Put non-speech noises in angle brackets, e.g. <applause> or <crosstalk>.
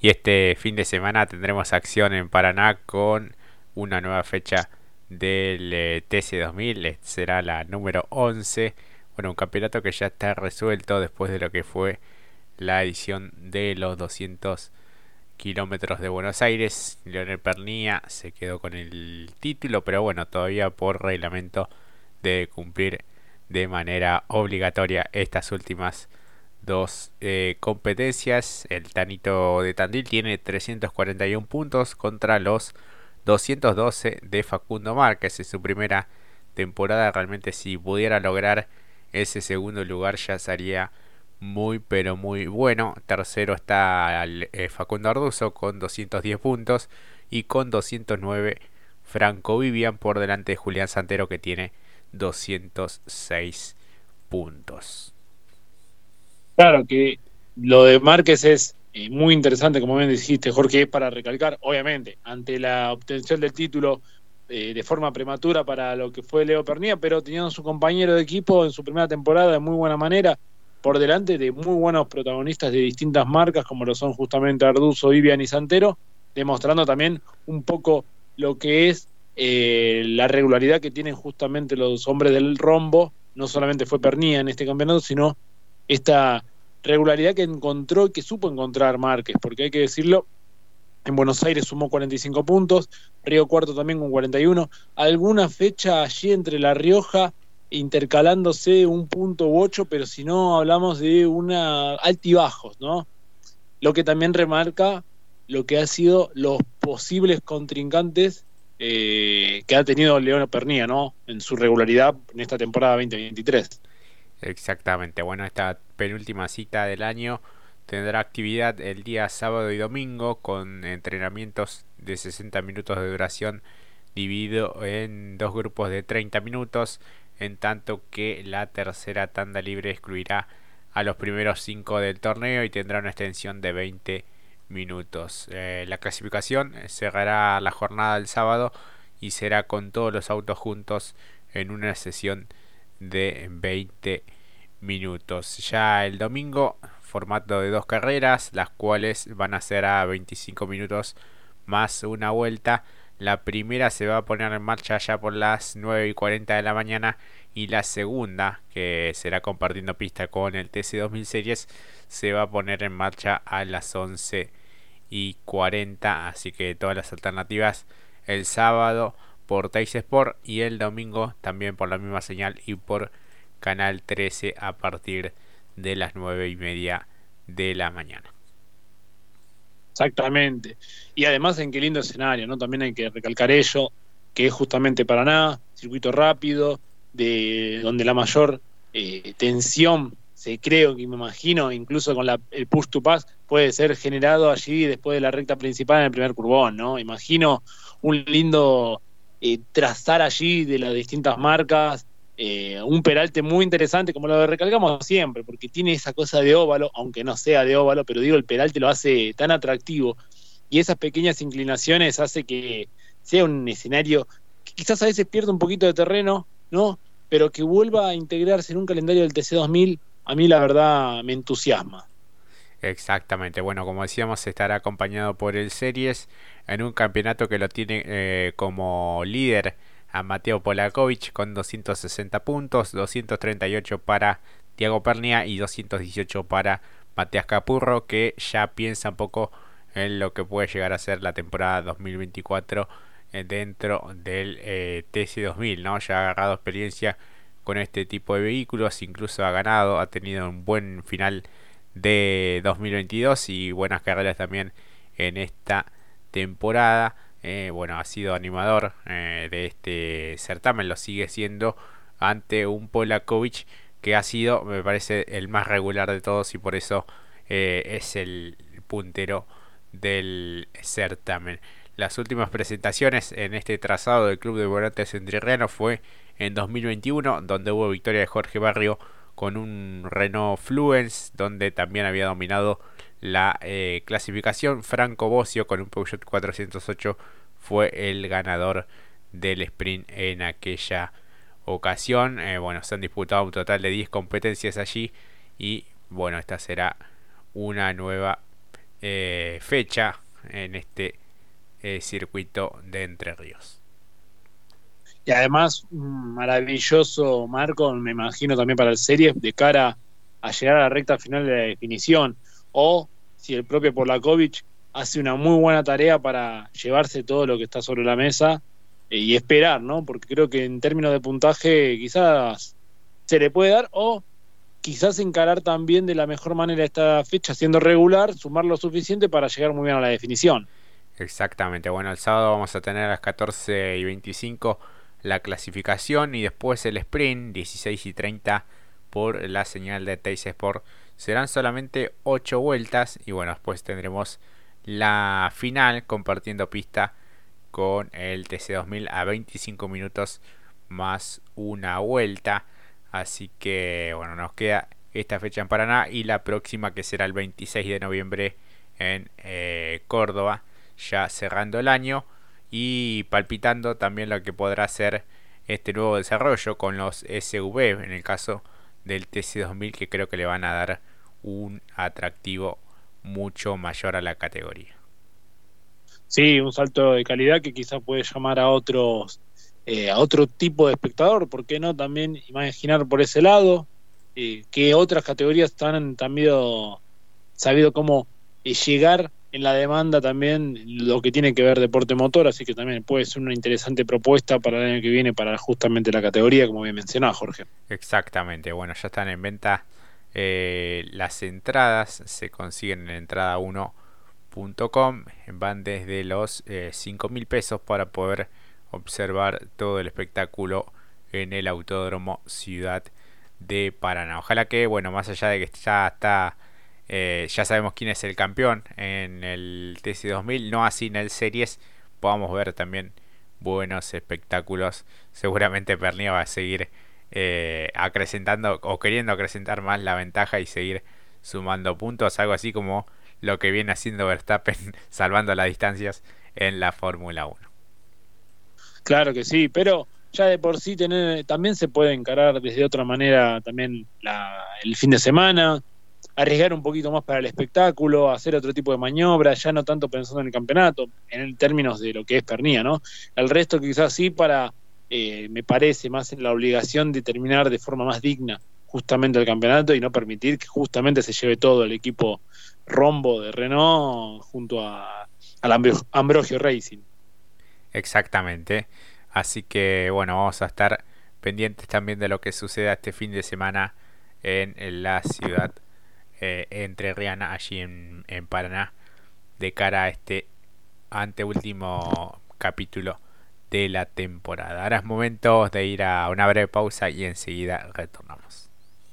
Y este fin de semana tendremos acción en Paraná con una nueva fecha del eh, TC2000, eh, será la número 11. Bueno, un campeonato que ya está resuelto después de lo que fue la edición de los 200 kilómetros de Buenos Aires. Leonel Pernía se quedó con el título, pero bueno, todavía por reglamento de cumplir de manera obligatoria estas últimas dos eh, competencias. El Tanito de Tandil tiene 341 puntos contra los 212 de Facundo Márquez en su primera temporada. Realmente si pudiera lograr ese segundo lugar ya sería muy pero muy bueno. Tercero está eh, Facundo Arduzo con 210 puntos y con 209 Franco Vivian por delante de Julián Santero que tiene 206 puntos. Claro que lo de Márquez es eh, muy interesante, como bien dijiste, Jorge, es para recalcar, obviamente, ante la obtención del título eh, de forma prematura para lo que fue Leo Pernía, pero teniendo su compañero de equipo en su primera temporada de muy buena manera, por delante de muy buenos protagonistas de distintas marcas, como lo son justamente Arduzo, Vivian y Santero, demostrando también un poco lo que es eh, la regularidad que tienen justamente los hombres del rombo. No solamente fue Pernía en este campeonato, sino esta regularidad que encontró y que supo encontrar Márquez, porque hay que decirlo, en Buenos Aires sumó 45 puntos, Río Cuarto también con 41, alguna fecha allí entre La Rioja intercalándose un punto u ocho, pero si no hablamos de una altibajos, ¿no? Lo que también remarca lo que ha sido los posibles contrincantes eh, que ha tenido León Pernía, ¿no? En su regularidad en esta temporada 2023. Exactamente, bueno, esta penúltima cita del año tendrá actividad el día sábado y domingo con entrenamientos de 60 minutos de duración dividido en dos grupos de 30 minutos, en tanto que la tercera tanda libre excluirá a los primeros 5 del torneo y tendrá una extensión de 20 minutos. Eh, la clasificación cerrará la jornada del sábado y será con todos los autos juntos en una sesión de 20 minutos. Ya el domingo, formato de dos carreras, las cuales van a ser a 25 minutos más una vuelta. La primera se va a poner en marcha ya por las 9 y 40 de la mañana y la segunda, que será compartiendo pista con el TC2000 Series, se va a poner en marcha a las 11 y 40. Así que todas las alternativas el sábado por Teis Sport y el domingo también por la misma señal y por Canal 13 a partir de las 9 y media de la mañana. Exactamente. Y además en qué lindo escenario, ¿no? También hay que recalcar ello, que es justamente Paraná, circuito rápido, de donde la mayor eh, tensión se creo que me imagino, incluso con la, el push to pass, puede ser generado allí después de la recta principal en el primer curvón, ¿no? Imagino un lindo eh, trazar allí de las distintas marcas, eh, un peralte muy interesante, como lo recalcamos siempre, porque tiene esa cosa de óvalo, aunque no sea de óvalo, pero digo, el peralte lo hace tan atractivo y esas pequeñas inclinaciones hace que sea un escenario que quizás a veces pierda un poquito de terreno, ¿no? Pero que vuelva a integrarse en un calendario del TC2000, a mí la verdad me entusiasma. Exactamente, bueno, como decíamos, estará acompañado por el Series en un campeonato que lo tiene eh, como líder a Mateo Polakovic con 260 puntos, 238 para Tiago Pernia y 218 para Mateas Capurro, que ya piensa un poco en lo que puede llegar a ser la temporada 2024 eh, dentro del eh, TC2000, ¿no? Ya ha agarrado experiencia con este tipo de vehículos, incluso ha ganado, ha tenido un buen final de 2022 y buenas carreras también en esta temporada. Eh, bueno, ha sido animador eh, de este certamen, lo sigue siendo ante un Polakovic que ha sido, me parece, el más regular de todos y por eso eh, es el puntero del certamen. Las últimas presentaciones en este trazado del Club de Volantes Entrerriano fue en 2021, donde hubo victoria de Jorge Barrio con un Renault Fluence, donde también había dominado la eh, clasificación. Franco Bocio con un Peugeot 408 fue el ganador del sprint en aquella ocasión. Eh, bueno, se han disputado un total de 10 competencias allí y bueno, esta será una nueva eh, fecha en este circuito de Entre Ríos. Y además, maravilloso marco, me imagino también para el serie de cara a llegar a la recta final de la definición. O si el propio Polakovic hace una muy buena tarea para llevarse todo lo que está sobre la mesa eh, y esperar, ¿no? Porque creo que en términos de puntaje quizás se le puede dar o quizás encarar también de la mejor manera esta fecha siendo regular, sumar lo suficiente para llegar muy bien a la definición. Exactamente, bueno, el sábado vamos a tener a las 14 y 25 la clasificación y después el sprint 16 y 30 por la señal de Teis Sport. Serán solamente 8 vueltas y bueno, después tendremos la final compartiendo pista con el TC2000 a 25 minutos más una vuelta. Así que bueno, nos queda esta fecha en Paraná y la próxima que será el 26 de noviembre en eh, Córdoba, ya cerrando el año y palpitando también lo que podrá ser este nuevo desarrollo con los SV en el caso del TC2000 que creo que le van a dar un atractivo mucho mayor a la categoría. Sí, un salto de calidad que quizás puede llamar a otros eh, a otro tipo de espectador, ¿por qué no también imaginar por ese lado? Eh, que otras categorías están también sabido cómo eh, llegar la demanda también lo que tiene que ver deporte motor, así que también puede ser una interesante propuesta para el año que viene para justamente la categoría, como bien mencionaba Jorge. Exactamente, bueno, ya están en venta las entradas, se consiguen en entrada1.com, van desde los 5 mil pesos para poder observar todo el espectáculo en el Autódromo Ciudad de Paraná. Ojalá que, bueno, más allá de que ya está, eh, ya sabemos quién es el campeón en el TC2000, no así en el Series, podamos ver también buenos espectáculos. Seguramente Pernilla va a seguir eh, acrecentando o queriendo acrecentar más la ventaja y seguir sumando puntos, algo así como lo que viene haciendo Verstappen <laughs> salvando las distancias en la Fórmula 1. Claro que sí, pero ya de por sí tener, también se puede encarar desde otra manera también el fin de semana, arriesgar un poquito más para el espectáculo, hacer otro tipo de maniobras, ya no tanto pensando en el campeonato, en términos de lo que es Pernía, ¿no? El resto quizás sí para, eh, me parece, más en la obligación de terminar de forma más digna justamente el campeonato y no permitir que justamente se lleve todo el equipo rombo de Renault junto a, al Ambrogio Racing. Exactamente. Así que bueno, vamos a estar pendientes también de lo que suceda este fin de semana en, la ciudad eh, entre Riana, allí en, en Paraná, de cara a este anteúltimo capítulo de la temporada. Ahora es momento de ir a una breve pausa y enseguida retorno.